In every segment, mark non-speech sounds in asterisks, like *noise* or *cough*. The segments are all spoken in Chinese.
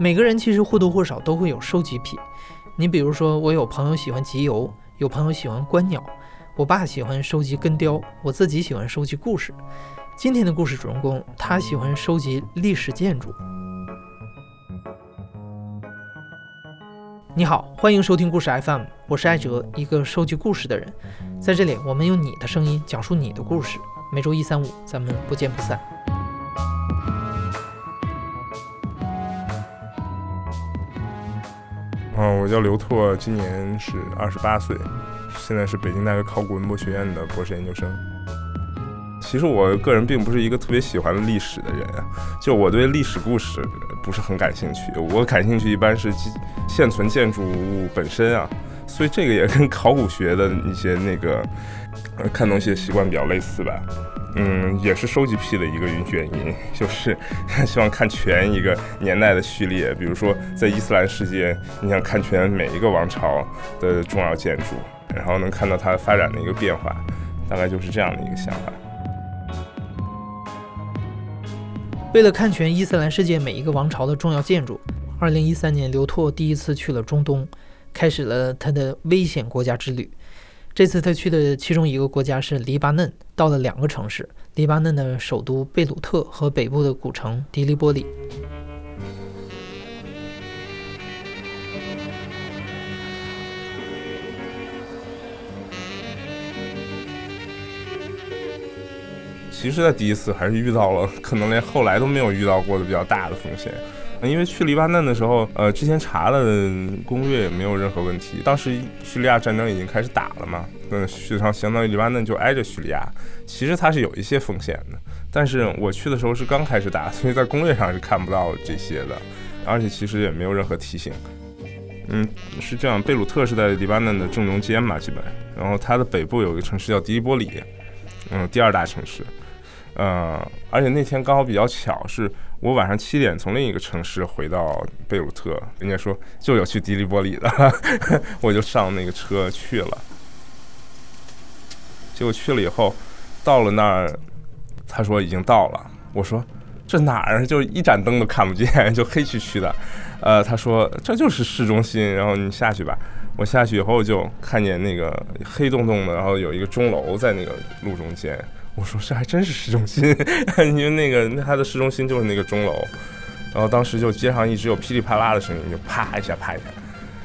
每个人其实或多或少都会有收集癖。你比如说，我有朋友喜欢集邮，有朋友喜欢观鸟，我爸喜欢收集根雕，我自己喜欢收集故事。今天的故事主人公，他喜欢收集历史建筑。你好，欢迎收听故事 FM，我是艾哲，一个收集故事的人。在这里，我们用你的声音讲述你的故事。每周一、三、五，咱们不见不散。我叫刘拓，今年是二十八岁，现在是北京大学考古文博学院的博士研究生。其实我个人并不是一个特别喜欢历史的人啊，就我对历史故事不是很感兴趣。我感兴趣一般是现存建筑物本身啊，所以这个也跟考古学的一些那个看东西的习惯比较类似吧。嗯，也是收集癖的一个原因，就是 *laughs* 希望看全一个年代的序列。比如说，在伊斯兰世界，你想看全每一个王朝的重要建筑，然后能看到它发展的一个变化，大概就是这样的一个想法。为了看全伊斯兰世界每一个王朝的重要建筑，二零一三年，刘拓第一次去了中东，开始了他的危险国家之旅。这次他去的其中一个国家是黎巴嫩，到了两个城市：黎巴嫩的首都贝鲁特和北部的古城迪利波里。其实，在第一次还是遇到了可能连后来都没有遇到过的比较大的风险。因为去黎巴嫩的时候，呃，之前查了攻略也没有任何问题。当时叙利亚战争已经开始打了嘛，嗯，实际上相当于黎巴嫩就挨着叙利亚，其实它是有一些风险的。但是我去的时候是刚开始打，所以在攻略上是看不到这些的，而且其实也没有任何提醒。嗯，是这样，贝鲁特是在黎巴嫩的正中间嘛，基本，然后它的北部有一个城市叫迪利波里，嗯，第二大城市。呃，而且那天刚好比较巧，是我晚上七点从另一个城市回到贝鲁特，人家说就有去迪利波里的，*laughs* 我就上那个车去了。结果去了以后，到了那儿，他说已经到了。我说这哪儿？就一盏灯都看不见，就黑黢黢的。呃，他说这就是市中心，然后你下去吧。我下去以后就看见那个黑洞洞的，然后有一个钟楼在那个路中间。我说这还真是市中心，*laughs* 因为那个那它的市中心就是那个钟楼，然后当时就街上一直有噼里啪啦的声音，就啪一下啪一下，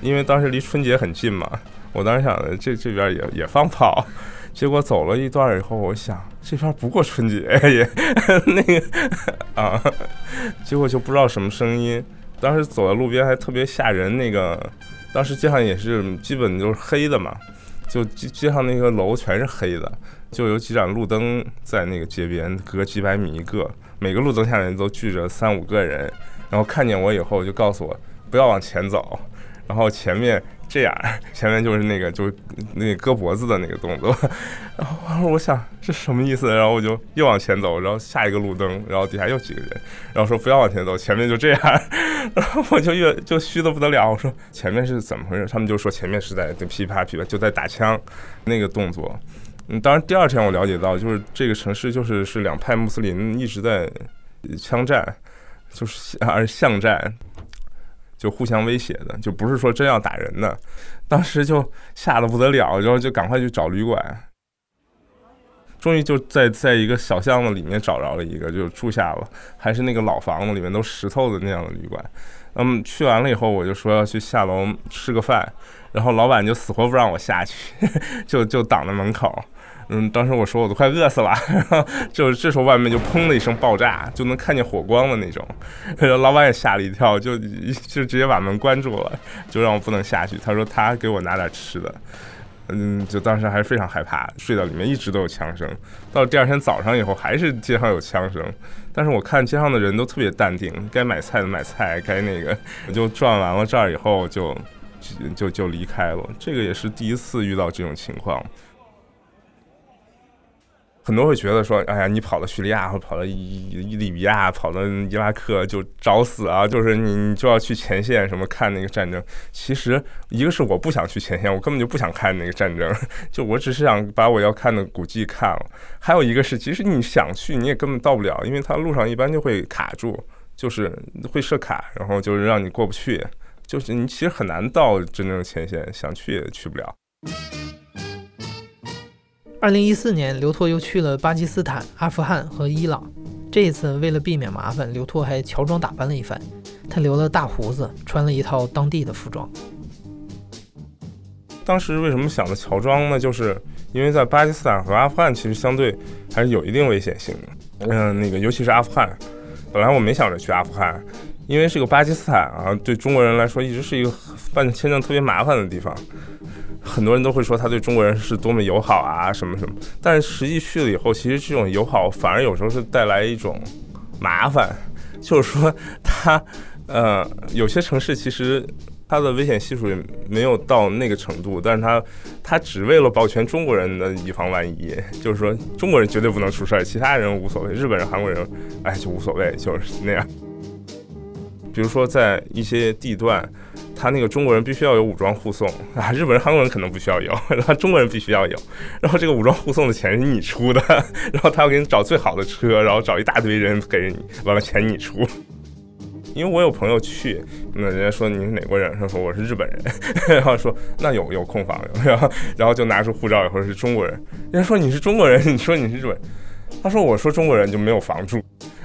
因为当时离春节很近嘛，我当时想着这这边也也放炮，结果走了一段以后，我想这边不过春节。也 *laughs* 那个啊，结果就不知道什么声音，当时走在路边还特别吓人，那个当时街上也是基本就是黑的嘛，就街街上那个楼全是黑的。就有几盏路灯在那个街边，隔几百米一个，每个路灯下面都聚着三五个人，然后看见我以后就告诉我不要往前走，然后前面这样，前面就是那个就那个割脖子的那个动作，*laughs* 然后我想这什么意思？然后我就又往前走，然后下一个路灯，然后底下又几个人，然后说不要往前走，前面就这样，然后我就越就虚的不得了，我说前面是怎么回事？他们就说前面是在噼啪噼啪就在打枪，那个动作。嗯，当然，第二天我了解到，就是这个城市就是是两派穆斯林一直在枪战，就是 *laughs* 而巷战，就互相威胁的，就不是说真要打人的。当时就吓得不得了，然后就赶快去找旅馆，终于就在在一个小巷子里面找着了一个，就住下了，还是那个老房子里面都石头的那样的旅馆。嗯，去完了以后，我就说要去下楼吃个饭，然后老板就死活不让我下去，*laughs* 就就挡在门口。嗯，当时我说我都快饿死了，就这时候外面就砰的一声爆炸，就能看见火光的那种，*laughs* 然后老板也吓了一跳，就就直接把门关住了，就让我不能下去。他说他给我拿点吃的，嗯，就当时还是非常害怕，睡到里面一直都有枪声，到第二天早上以后还是街上有枪声，但是我看街上的人都特别淡定，该买菜的买菜，该那个我就转完了这儿以后就就就离开了，这个也是第一次遇到这种情况。很多会觉得说，哎呀，你跑到叙利亚或跑到伊伊利比亚，跑到伊拉克就找死啊！就是你你就要去前线什么看那个战争。其实一个是我不想去前线，我根本就不想看那个战争，*laughs* 就我只是想把我要看的古迹看了。还有一个是，其实你想去，你也根本到不了，因为它路上一般就会卡住，就是会设卡，然后就是让你过不去，就是你其实很难到真正的前线，想去也去不了。二零一四年，刘拓又去了巴基斯坦、阿富汗和伊朗。这一次，为了避免麻烦，刘拓还乔装打扮了一番。他留了大胡子，穿了一套当地的服装。当时为什么想着乔装呢？就是因为在巴基斯坦和阿富汗，其实相对还是有一定危险性的。嗯，那个尤其是阿富汗，本来我没想着去阿富汗，因为这个巴基斯坦啊，对中国人来说一直是一个办签证特别麻烦的地方。很多人都会说他对中国人是多么友好啊，什么什么。但是实际去了以后，其实这种友好反而有时候是带来一种麻烦，就是说他呃有些城市其实它的危险系数也没有到那个程度，但是他他只为了保全中国人的以防万一，就是说中国人绝对不能出事儿，其他人无所谓，日本人、韩国人哎就无所谓，就是那样。比如说在一些地段。他那个中国人必须要有武装护送啊，日本人、韩国人可能不需要有，然后中国人必须要有。然后这个武装护送的钱是你出的，然后他要给你找最好的车，然后找一大堆人给你，完了钱你出。*laughs* 因为我有朋友去，那人家说你是哪国人？他说我是日本人，*laughs* 然后说那有有空房，*laughs* 然后然后就拿出护照以后是中国人，人家说你是中国人，你说你是日本，他说我说中国人就没有房住。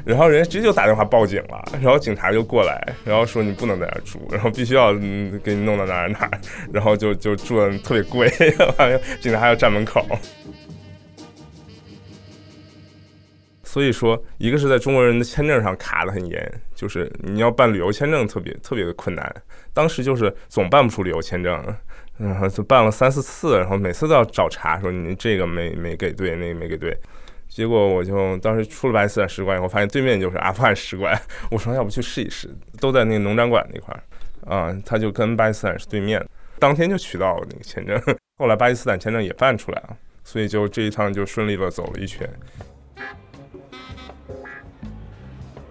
然后人家直接就打电话报警了，然后警察就过来，然后说你不能在那住，然后必须要给你弄到哪儿哪儿，然后就就住的特别贵，警察还要站门口。所以说，一个是在中国人的签证上卡的很严，就是你要办旅游签证特别特别的困难，当时就是总办不出旅游签证，然后就办了三四次，然后每次都要找茬，说你这个没没给对，那个没给对。结果我就当时出了巴基斯坦使馆以后，发现对面就是阿富汗使馆。我说要不去试一试，都在那个农展馆那块儿啊。他就跟巴基斯坦是对面，当天就取到了那个签证。后来巴基斯坦签证也办出来了，所以就这一趟就顺利的走了一圈。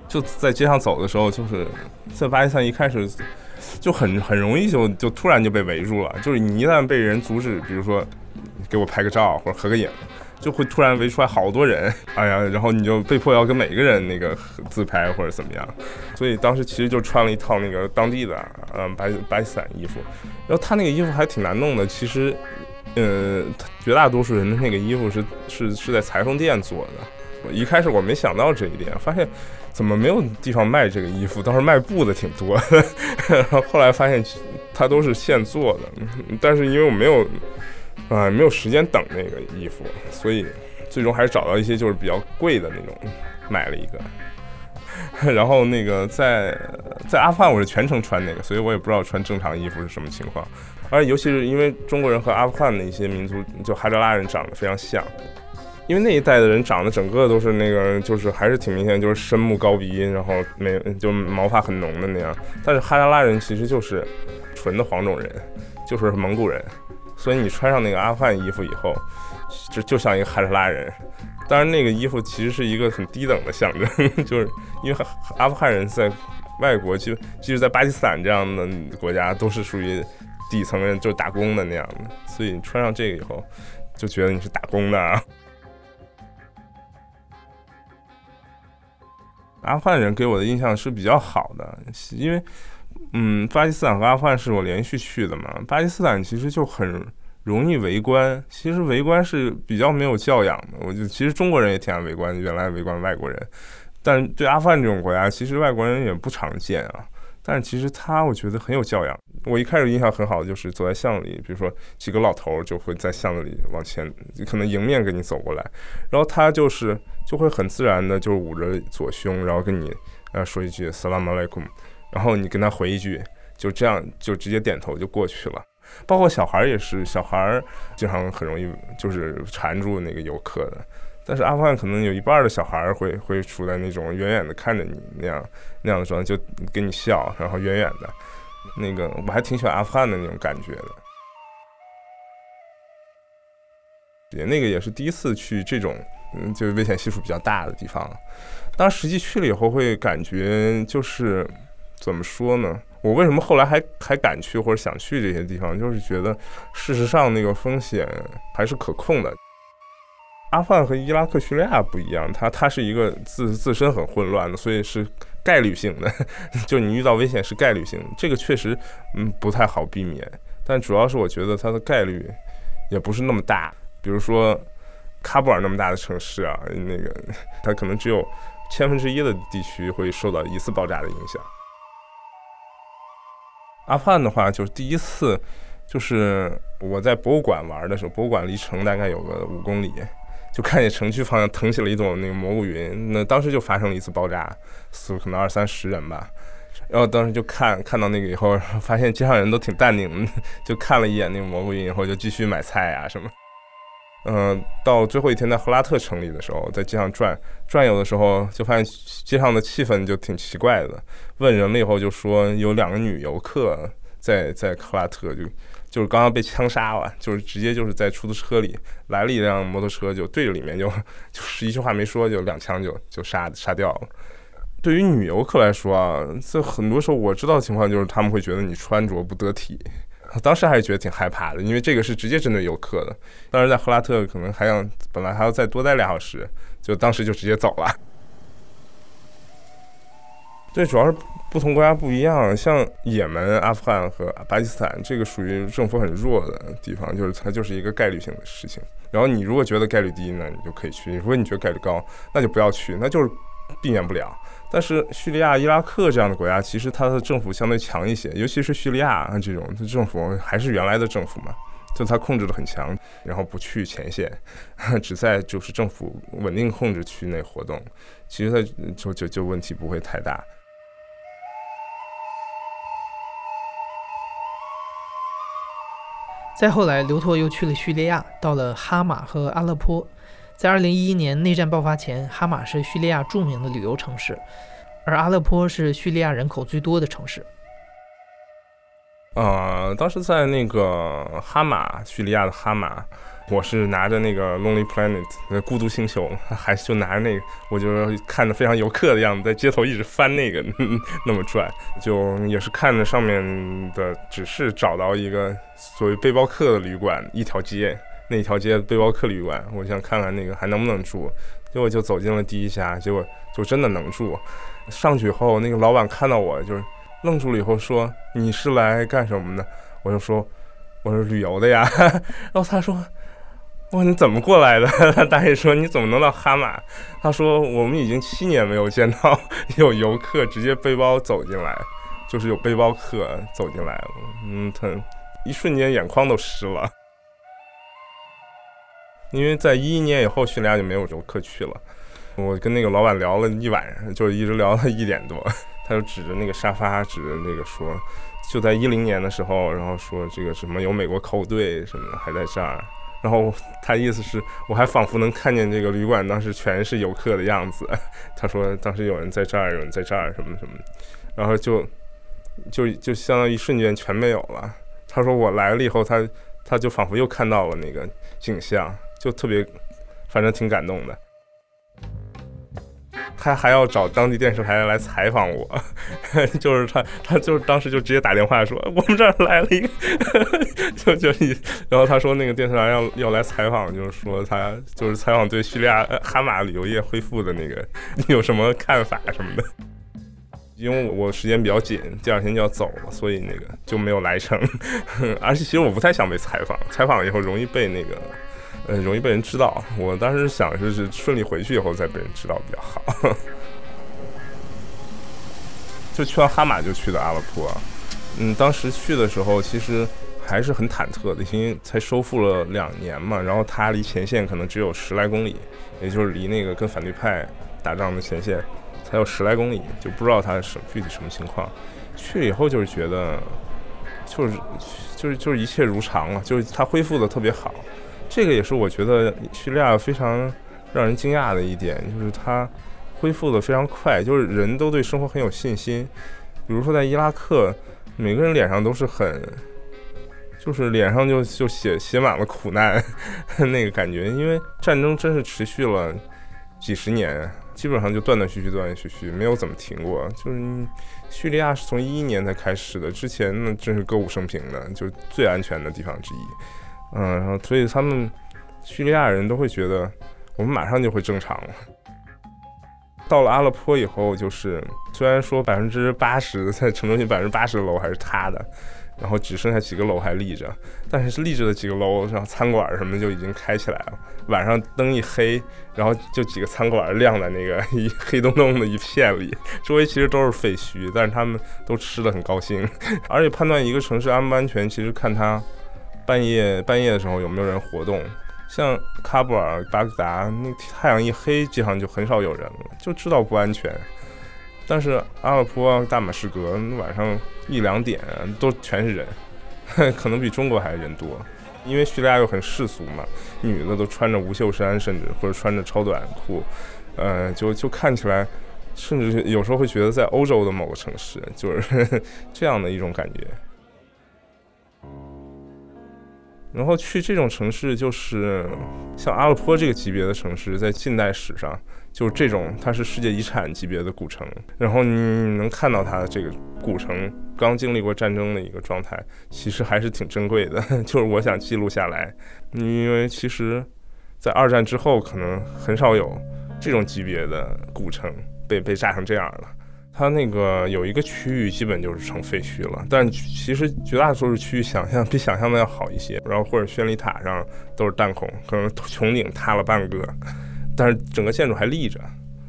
就在街上走的时候，就是在巴基斯坦一开始就很很容易就就突然就被围住了，就是你一旦被人阻止，比如说给我拍个照或者合个影。就会突然围出来好多人，*laughs* 哎呀，然后你就被迫要跟每个人那个自拍或者怎么样，所以当时其实就穿了一套那个当地的，嗯，白白伞衣服，然后他那个衣服还挺难弄的，其实，呃，绝大多数人的那个衣服是是是在裁缝店做的，我一开始我没想到这一点，发现怎么没有地方卖这个衣服，倒是卖布的挺多，*laughs* 然后后来发现他都是现做的，但是因为我没有。啊，没有时间等那个衣服，所以最终还是找到一些就是比较贵的那种，买了一个。*laughs* 然后那个在在阿富汗我是全程穿那个，所以我也不知道穿正常衣服是什么情况。而且尤其是因为中国人和阿富汗的一些民族，就哈扎拉人长得非常像，因为那一代的人长得整个都是那个，就是还是挺明显，就是深目高鼻，然后没就毛发很浓的那样。但是哈扎拉人其实就是纯的黄种人，就是蒙古人。所以你穿上那个阿富汗衣服以后，就就像一个哈扎拉人。当然，那个衣服其实是一个很低等的象征，*laughs* 就是因为阿富汗人在外国，就即使在巴基斯坦这样的国家，都是属于底层人，就是打工的那样的。所以你穿上这个以后，就觉得你是打工的。阿富汗人给我的印象是比较好的，因为。嗯，巴基斯坦和阿富汗是我连续去的嘛。巴基斯坦其实就很容易围观，其实围观是比较没有教养的。我就其实中国人也挺爱围观，原来围观外国人，但对阿富汗这种国家，其实外国人也不常见啊。但其实他我觉得很有教养。我一开始印象很好的就是走在巷子里，比如说几个老头就会在巷子里往前，可能迎面跟你走过来，然后他就是就会很自然的就捂着左胸，然后跟你呃说一句 “salam alaikum”。然后你跟他回一句，就这样就直接点头就过去了。包括小孩也是，小孩经常很容易就是缠住那个游客的。但是阿富汗可能有一半的小孩会会处在那种远远的看着你那样那样的状态，就给你笑，然后远远的。那个我还挺喜欢阿富汗的那种感觉的。也那个也是第一次去这种嗯，就危险系数比较大的地方。当实际去了以后，会感觉就是。怎么说呢？我为什么后来还还敢去或者想去这些地方？就是觉得事实上那个风险还是可控的。阿富汗和伊拉克、叙利亚不一样，它它是一个自自身很混乱的，所以是概率性的，*laughs* 就你遇到危险是概率性，这个确实嗯不太好避免。但主要是我觉得它的概率也不是那么大，比如说喀布尔那么大的城市啊，那个它可能只有千分之一的地区会受到一次爆炸的影响。阿富汗的话，就是第一次，就是我在博物馆玩的时候，博物馆离城大概有个五公里，就看见城区方向腾起了一朵那个蘑菇云，那当时就发生了一次爆炸，死了可能二三十人吧。然后当时就看看到那个以后，发现街上人都挺淡定，就看了一眼那个蘑菇云以后，就继续买菜啊什么。嗯，到最后一天在赫拉特城里的时候，在街上转转悠的时候，就发现街上的气氛就挺奇怪的。问人了以后，就说有两个女游客在在赫拉特，就就是刚刚被枪杀了，就是直接就是在出租车里来了一辆摩托车，就对着里面就 *laughs* 就是一句话没说，就两枪就就杀杀掉了。对于女游客来说啊，这很多时候我知道的情况就是他们会觉得你穿着不得体。当时还是觉得挺害怕的，因为这个是直接针对游客的。当时在赫拉特可能还想，本来还要再多待俩小时，就当时就直接走了。对，主要是不同国家不一样，像也门、阿富汗和巴基斯坦，这个属于政府很弱的地方，就是它就是一个概率性的事情。然后你如果觉得概率低呢，你就可以去；如果你觉得概率高，那就不要去，那就是避免不了。但是叙利亚、伊拉克这样的国家，其实它的政府相对强一些，尤其是叙利亚这种，它政府还是原来的政府嘛，就它控制的很强，然后不去前线，*laughs* 只在就是政府稳定控制区内活动，其实它就就就问题不会太大。再后来，刘拓又去了叙利亚，到了哈马和阿勒颇。在二零一一年内战爆发前，哈马是叙利亚著名的旅游城市，而阿勒颇是叙利亚人口最多的城市。呃，当时在那个哈马，叙利亚的哈马，我是拿着那个 Lonely Planet 那孤独星球，还是就拿着那个，我就看着非常游客的样子，在街头一直翻那个，*laughs* 那么转，就也是看着上面的指示，找到一个所谓背包客的旅馆，一条街。那条街背包客旅馆，我想看看那个还能不能住，结果就走进了第一家，结果就真的能住。上去以后，那个老板看到我就愣住了，以后说：“你是来干什么的？”我就说：“我是旅游的呀。*laughs* ”然后他说：“哇，你怎么过来的？” *laughs* 大爷说：“你怎么能到哈马？”他说：“我们已经七年没有见到 *laughs* 有游客直接背包走进来，就是有背包客走进来了。”嗯，他一瞬间眼眶都湿了。因为在一一年以后，叙利亚就没有游客去了。我跟那个老板聊了一晚上，就一直聊到一点多。*laughs* 他就指着那个沙发，指着那个说，就在一零年的时候，然后说这个什么有美国考古队什么的还在这儿。然后他意思是，我还仿佛能看见这个旅馆当时全是游客的样子。*laughs* 他说当时有人在这儿，有人在这儿什么什么。然后就就就相当于瞬间全没有了。他说我来了以后，他他就仿佛又看到了那个景象。就特别，反正挺感动的。他还要找当地电视台来采访我，*laughs* 就是他，他就是当时就直接打电话说，我们这儿来了一个，*laughs* 就就一，然后他说那个电视台要要来采访，就是说他就是采访对叙利亚哈马旅游业恢复的那个 *laughs* 有什么看法什么的。因为我时间比较紧，第二天就要走了，所以那个就没有来成。而且其实我不太想被采访，采访了以后容易被那个。呃，容易被人知道。我当时想就是顺利回去以后再被人知道比较好。*laughs* 就去完哈马就去的阿勒颇。嗯，当时去的时候其实还是很忐忑的，因为才收复了两年嘛。然后它离前线可能只有十来公里，也就是离那个跟反对派打仗的前线才有十来公里，就不知道它是具体什么情况。去了以后就是觉得，就是就是就是一切如常了，就是它恢复的特别好。这个也是我觉得叙利亚非常让人惊讶的一点，就是它恢复的非常快，就是人都对生活很有信心。比如说在伊拉克，每个人脸上都是很，就是脸上就就写写满了苦难 *laughs* 那个感觉，因为战争真是持续了几十年，基本上就断断续续、断断续续，没有怎么停过。就是叙利亚是从一一年才开始的，之前呢真是歌舞升平的，就最安全的地方之一。嗯，然后所以他们叙利亚人都会觉得，我们马上就会正常了。到了阿勒颇以后，就是虽然说百分之八十在城中心百分之八十的楼还是塌的，然后只剩下几个楼还立着，但是立着的几个楼，然后餐馆什么就已经开起来了。晚上灯一黑，然后就几个餐馆亮在那个 *laughs* 一黑洞洞的一片里，周围其实都是废墟，但是他们都吃的很高兴。*laughs* 而且判断一个城市安不安全，其实看它半夜半夜的时候有没有人活动。像喀布尔、巴格达，那太阳一黑，街上就很少有人了，就知道不安全。但是阿勒颇、大马士革晚上一两点都全是人，*laughs* 可能比中国还人多。因为叙利亚又很世俗嘛，女的都穿着无袖衫，甚至或者穿着超短裤，呃，就就看起来，甚至有时候会觉得在欧洲的某个城市，就是 *laughs* 这样的一种感觉。然后去这种城市，就是像阿勒颇这个级别的城市，在近代史上，就是这种它是世界遗产级别的古城。然后你能看到它这个古城刚经历过战争的一个状态，其实还是挺珍贵的。*laughs* 就是我想记录下来，因为其实，在二战之后，可能很少有这种级别的古城被被炸成这样了。它那个有一个区域基本就是成废墟了，但其实绝大多数区域想象比想象的要好一些。然后或者宣礼塔上都是弹孔，可能穹顶塌了半个，但是整个建筑还立着，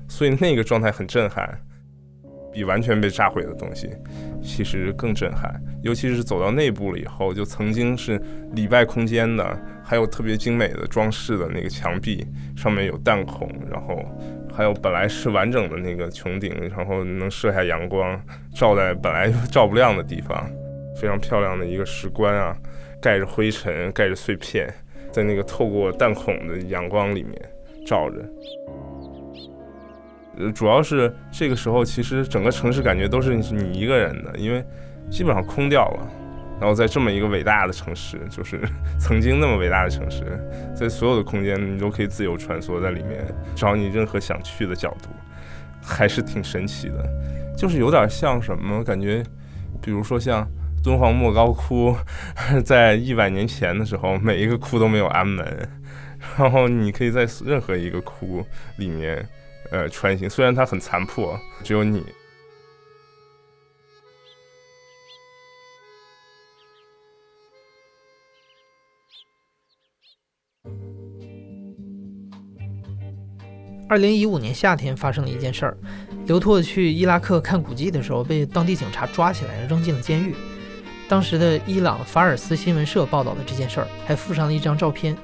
所以那个状态很震撼，比完全被炸毁的东西其实更震撼。尤其是走到内部了以后，就曾经是礼拜空间的，还有特别精美的装饰的那个墙壁上面有弹孔，然后。还有本来是完整的那个穹顶，然后能射下阳光，照在本来就照不亮的地方，非常漂亮的一个石棺啊，盖着灰尘，盖着碎片，在那个透过弹孔的阳光里面照着。呃，主要是这个时候，其实整个城市感觉都是你一个人的，因为基本上空掉了。然后在这么一个伟大的城市，就是 *laughs* 曾经那么伟大的城市，在所有的空间你都可以自由穿梭在里面，找你任何想去的角度，还是挺神奇的。就是有点像什么感觉，比如说像敦煌莫高窟，*laughs* 在一百年前的时候，每一个窟都没有安门，然后你可以在任何一个窟里面，呃，穿行。虽然它很残破，只有你。二零一五年夏天发生了一件事儿，刘拓去伊拉克看古迹的时候，被当地警察抓起来扔进了监狱。当时的伊朗法尔斯新闻社报道了这件事儿，还附上了一张照片。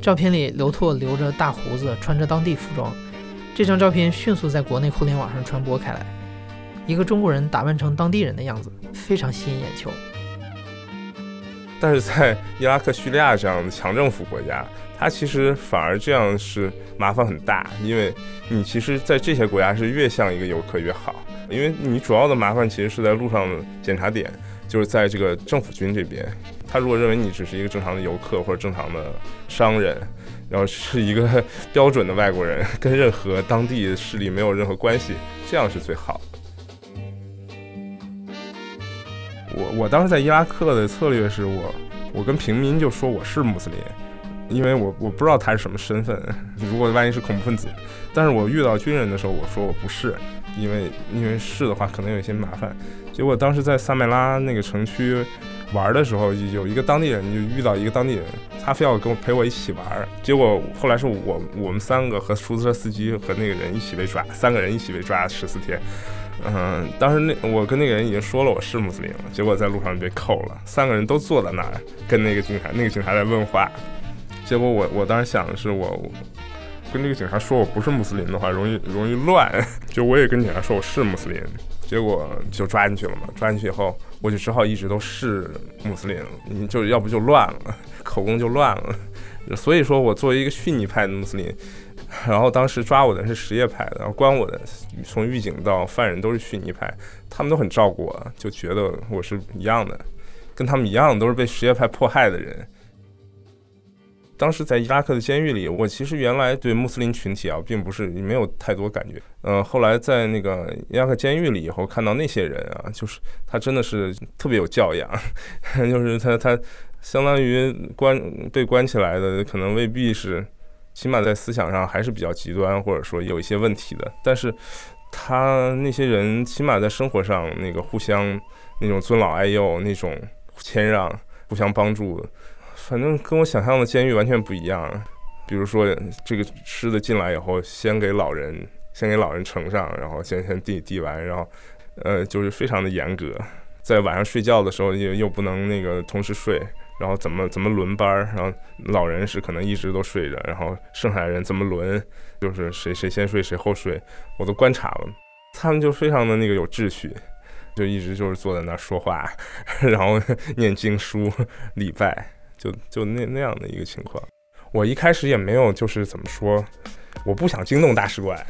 照片里，刘拓留着大胡子，穿着当地服装。这张照片迅速在国内互联网上传播开来，一个中国人打扮成当地人的样子，非常吸引眼球。但是在伊拉克、叙利亚这样的强政府国家，它其实反而这样是麻烦很大，因为你其实，在这些国家是越像一个游客越好，因为你主要的麻烦其实是在路上的检查点，就是在这个政府军这边，他如果认为你只是一个正常的游客或者正常的商人，然后是一个 *laughs* 标准的外国人，跟任何当地势力没有任何关系，这样是最好。我我当时在伊拉克的策略是我我跟平民就说我是穆斯林。因为我我不知道他是什么身份，*laughs* 如果万一是恐怖分子，但是我遇到军人的时候，我说我不是，因为因为是的话可能有一些麻烦。结果当时在萨麦拉那个城区玩的时候，有一个当地人就遇到一个当地人，他非要跟我陪我一起玩。结果后来是我我们三个和出租车司机和那个人一起被抓，三个人一起被抓十四天。嗯，当时那我跟那个人已经说了我是穆斯林了，结果在路上被扣了，三个人都坐在那儿跟那个警察，那个警察在问话。结果我我当时想的是，我跟这个警察说我不是穆斯林的话，容易容易乱。*laughs* 就我也跟警察说我是穆斯林，结果就抓进去了嘛。抓进去以后，我就只好一直都是穆斯林，你就要不就乱了，口供就乱了。所以说我作为一个逊尼派的穆斯林，然后当时抓我的是什叶派的，然后关我的从狱警到犯人都是逊尼派，他们都很照顾我，就觉得我是一样的，跟他们一样都是被什叶派迫害的人。当时在伊拉克的监狱里，我其实原来对穆斯林群体啊，并不是没有太多感觉。嗯，后来在那个伊拉克监狱里以后，看到那些人啊，就是他真的是特别有教养，*laughs* 就是他他相当于关被关起来的，可能未必是起码在思想上还是比较极端，或者说有一些问题的。但是，他那些人起码在生活上那个互相那种尊老爱幼、那种谦让、互相帮助，反正跟我想象的监狱完全不一样。比如说，这个吃的进来以后，先给老人先给老人盛上，然后先先递递完，然后呃，就是非常的严格。在晚上睡觉的时候，又又不能那个同时睡。然后怎么怎么轮班儿，然后老人是可能一直都睡着，然后剩下的人怎么轮，就是谁谁先睡谁后睡，我都观察了，他们就非常的那个有秩序，就一直就是坐在那儿说话，然后念经书礼拜，就就那那样的一个情况。我一开始也没有就是怎么说，我不想惊动大使馆，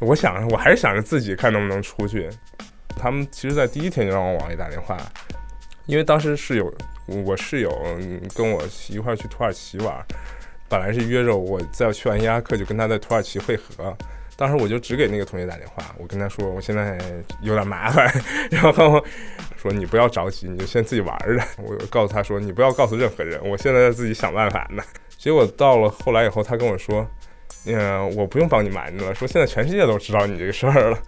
我想我还是想着自己看能不能出去。他们其实在第一天就让我往里打电话，因为当时室友。我室友跟我一块去土耳其玩，本来是约着我在去完伊拉克就跟他在土耳其会合。当时我就只给那个同学打电话，我跟他说我现在有点麻烦，*laughs* 然后说你不要着急，你就先自己玩着。我告诉他说你不要告诉任何人，我现在在自己想办法呢。结果到了后来以后，他跟我说。嗯，我不用帮你瞒着了，说现在全世界都知道你这个事儿了。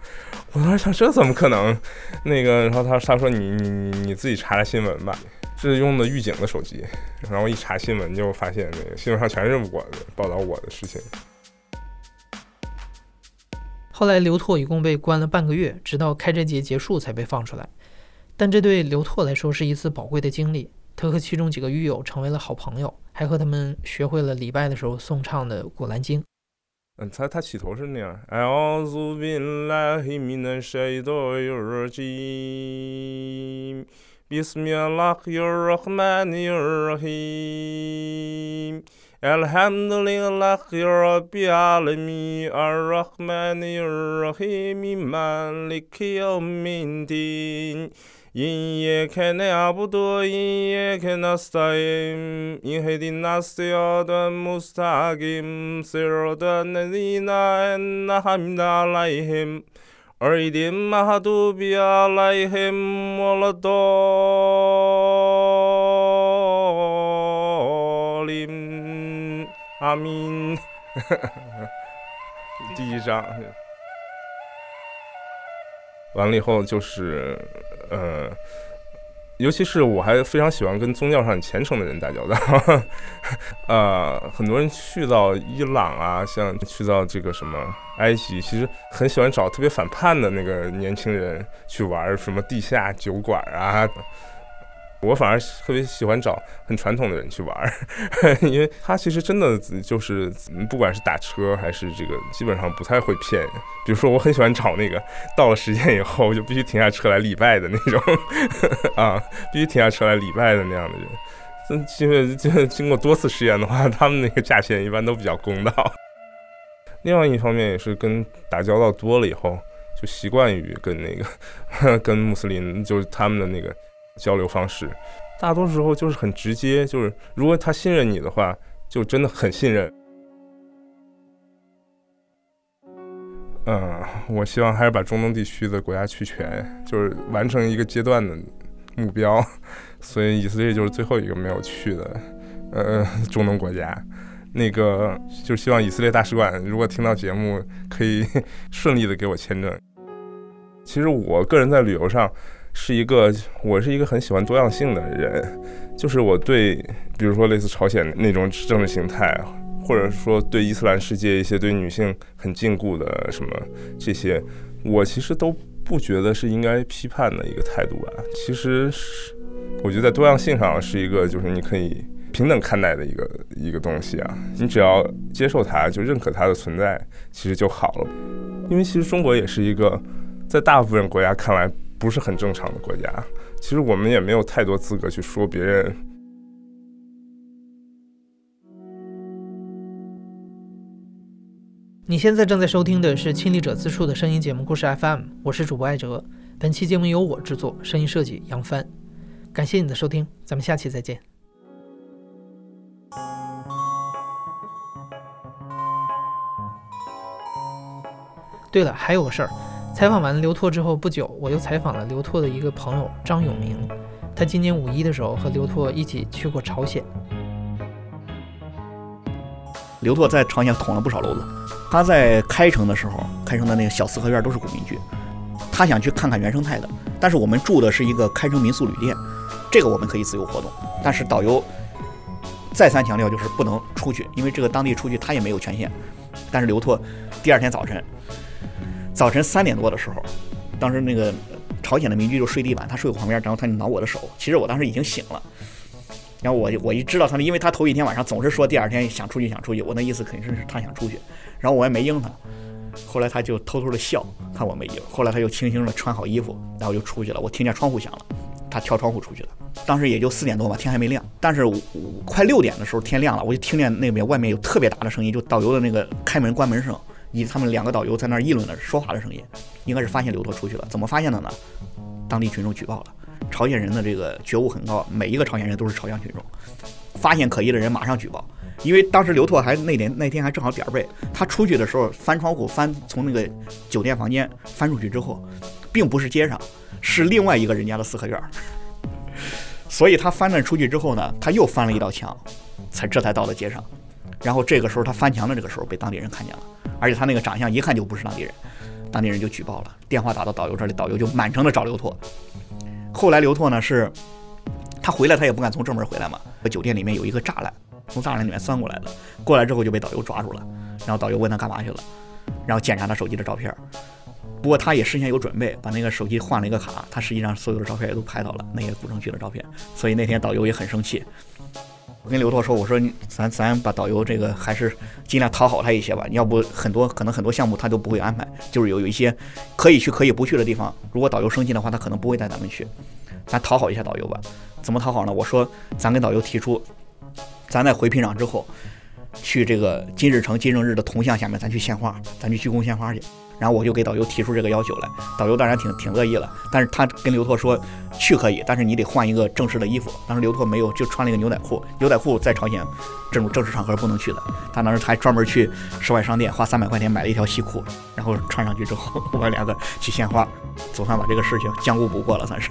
我当时想，这怎么可能？那个，然后他他说你你你自己查查新闻吧，这是用的狱警的手机，然后一查新闻就发现那个新闻上全是我的报道我的事情。后来刘拓一共被关了半个月，直到开斋节结束才被放出来。但这对刘拓来说是一次宝贵的经历，他和其中几个狱友成为了好朋友，还和他们学会了礼拜的时候诵唱的《古兰经》。嗯，他他起头是那样。أعوذ بالله من الشيطان الرجيم بسم الله الرحمن الرحيم الحمد لله رب العالمين الرحمن الرحيم مالك يوم الدين 一夜看那阿不多，一夜看那斯坦，阴黑的那色要断，穆斯塔吉色罗的那里那那哈米达来嘿，而一点马哈杜比亚来嘿，莫拉多林阿敏，第一章，完了以后就是。呃，尤其是我还非常喜欢跟宗教上虔诚的人打交道，*laughs* 呃，很多人去到伊朗啊，像去到这个什么埃及，其实很喜欢找特别反叛的那个年轻人去玩什么地下酒馆啊。我反而特别喜欢找很传统的人去玩儿，*laughs* 因为他其实真的就是不管是打车还是这个，基本上不太会骗。比如说，我很喜欢找那个到了时间以后就必须停下车来礼拜的那种，*laughs* 啊，必须停下车来礼拜的那样的人。因为这经过多次试验的话，他们那个价钱一般都比较公道。另外一方面也是跟打交道多了以后，就习惯于跟那个 *laughs* 跟穆斯林，就是他们的那个。交流方式，大多时候就是很直接，就是如果他信任你的话，就真的很信任。嗯，我希望还是把中东地区的国家去全，就是完成一个阶段的目标。*laughs* 所以以色列就是最后一个没有去的，呃，中东国家。那个就希望以色列大使馆如果听到节目，可以 *laughs* 顺利的给我签证。其实我个人在旅游上。是一个，我是一个很喜欢多样性的人，就是我对，比如说类似朝鲜那种政治形态，或者说对伊斯兰世界一些对女性很禁锢的什么这些，我其实都不觉得是应该批判的一个态度吧。其实是，我觉得在多样性上是一个，就是你可以平等看待的一个一个东西啊。你只要接受它，就认可它的存在，其实就好了。因为其实中国也是一个，在大部分国家看来。不是很正常的国家，其实我们也没有太多资格去说别人。你现在正在收听的是《亲历者自述》的声音节目故事 FM，我是主播艾哲。本期节目由我制作，声音设计杨帆。感谢你的收听，咱们下期再见。对了，还有个事儿。采访完刘拓之后不久，我又采访了刘拓的一个朋友张永明。他今年五一的时候和刘拓一起去过朝鲜。刘拓在朝鲜捅了不少娄子。他在开城的时候，开城的那个小四合院都是古民居，他想去看看原生态的。但是我们住的是一个开城民宿旅店，这个我们可以自由活动。但是导游再三强调，就是不能出去，因为这个当地出去他也没有权限。但是刘拓第二天早晨，早晨三点多的时候，当时那个朝鲜的民居就睡地板，他睡我旁边，然后他就挠我的手。其实我当时已经醒了。然后我我一知道他，因为他头一天晚上总是说第二天想出去想出去，我那意思肯定是他想出去。然后我也没应他，后来他就偷偷的笑，看我没应。后来他又轻轻的穿好衣服，然后就出去了。我听见窗户响了，他跳窗户出去了。当时也就四点多吧，天还没亮。但是快六点的时候天亮了，我就听见那边外面有特别大的声音，就导游的那个开门关门声，以及他们两个导游在那儿议论的说话的声音，应该是发现刘拓出去了。怎么发现的呢？当地群众举报了。朝鲜人的这个觉悟很高，每一个朝鲜人都是朝鲜群众，发现可疑的人马上举报。因为当时刘拓还那天那天还正好点儿背，他出去的时候翻窗户翻从那个酒店房间翻出去之后，并不是街上，是另外一个人家的四合院，所以他翻了出去之后呢，他又翻了一道墙，才这才到了街上。然后这个时候他翻墙的这个时候被当地人看见了，而且他那个长相一看就不是当地人，当地人就举报了，电话打到导游这里，导游就满城的找刘拓。后来刘拓呢是，他回来他也不敢从正门回来嘛，酒店里面有一个栅栏。从栅栏里面钻过来的，过来之后就被导游抓住了，然后导游问他干嘛去了，然后检查他手机的照片，不过他也事先有准备，把那个手机换了一个卡，他实际上所有的照片也都拍到了那些古城区的照片，所以那天导游也很生气。我跟刘拓说，我说咱咱把导游这个还是尽量讨好他一些吧，要不很多可能很多项目他都不会安排，就是有有一些可以去可以不去的地方，如果导游生气的话，他可能不会带咱们去，咱讨好一下导游吧。怎么讨好呢？我说咱跟导游提出。咱在回平壤之后，去这个金日成金正日的铜像下面，咱去献花，咱去鞠躬献花去。然后我就给导游提出这个要求来，导游当然挺挺乐意了。但是他跟刘拓说，去可以，但是你得换一个正式的衣服。当时刘拓没有，就穿了一个牛仔裤。牛仔裤在朝鲜这种正式场合不能去的。他当时还专门去室外商店花三百块钱买了一条西裤，然后穿上去之后，我们两个去献花，总算把这个事情将功补过了，算是。